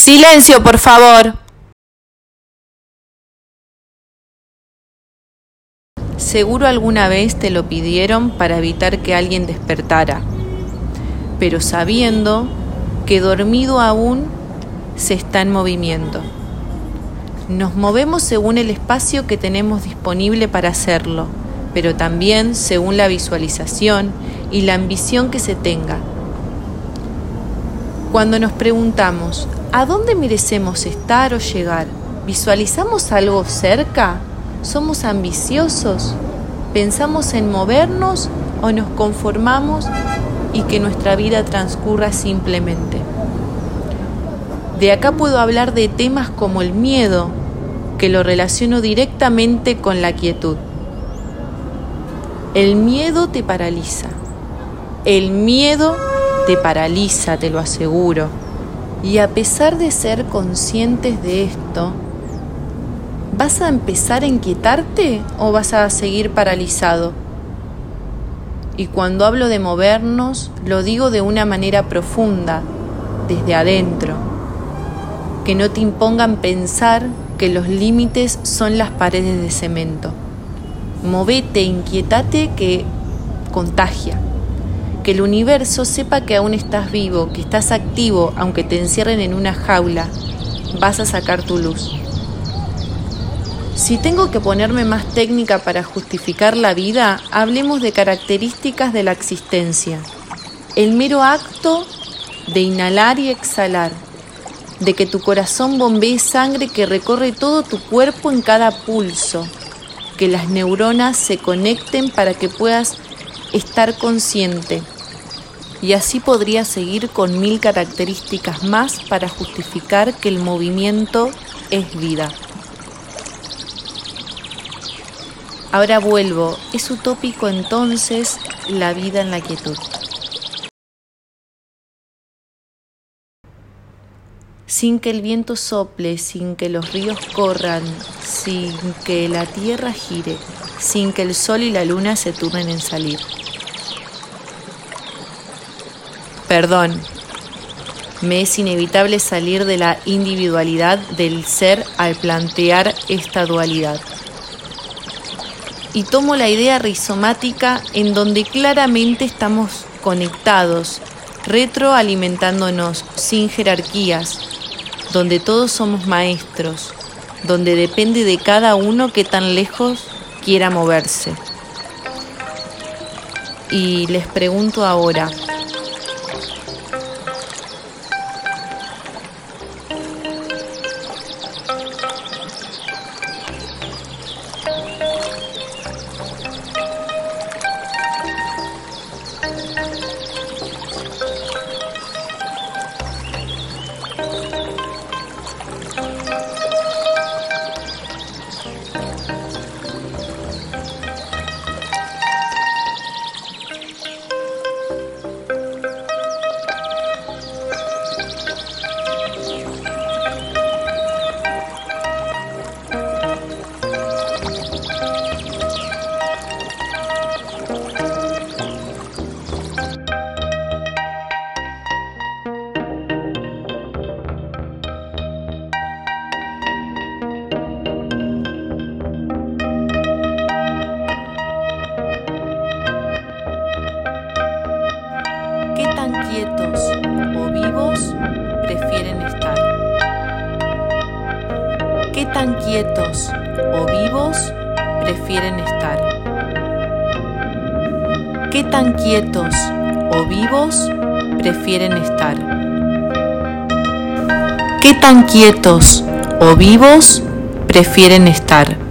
Silencio, por favor. Seguro alguna vez te lo pidieron para evitar que alguien despertara, pero sabiendo que dormido aún se está en movimiento. Nos movemos según el espacio que tenemos disponible para hacerlo, pero también según la visualización y la ambición que se tenga. Cuando nos preguntamos, ¿A dónde merecemos estar o llegar? ¿Visualizamos algo cerca? ¿Somos ambiciosos? ¿Pensamos en movernos o nos conformamos y que nuestra vida transcurra simplemente? De acá puedo hablar de temas como el miedo, que lo relaciono directamente con la quietud. El miedo te paraliza. El miedo te paraliza, te lo aseguro. Y a pesar de ser conscientes de esto, ¿vas a empezar a inquietarte o vas a seguir paralizado? Y cuando hablo de movernos, lo digo de una manera profunda, desde adentro. Que no te impongan pensar que los límites son las paredes de cemento. Movete, inquietate que contagia que el universo sepa que aún estás vivo, que estás activo, aunque te encierren en una jaula, vas a sacar tu luz. Si tengo que ponerme más técnica para justificar la vida, hablemos de características de la existencia. El mero acto de inhalar y exhalar, de que tu corazón bombee sangre que recorre todo tu cuerpo en cada pulso, que las neuronas se conecten para que puedas estar consciente. Y así podría seguir con mil características más para justificar que el movimiento es vida. Ahora vuelvo, es utópico entonces la vida en la quietud. Sin que el viento sople, sin que los ríos corran, sin que la tierra gire, sin que el sol y la luna se turnen en salir. Perdón, me es inevitable salir de la individualidad del ser al plantear esta dualidad. Y tomo la idea rizomática en donde claramente estamos conectados, retroalimentándonos sin jerarquías, donde todos somos maestros, donde depende de cada uno que tan lejos quiera moverse. Y les pregunto ahora, ¿Qué tan quietos o vivos prefieren estar? ¿Qué tan quietos o vivos prefieren estar? ¿Qué tan quietos o vivos prefieren estar?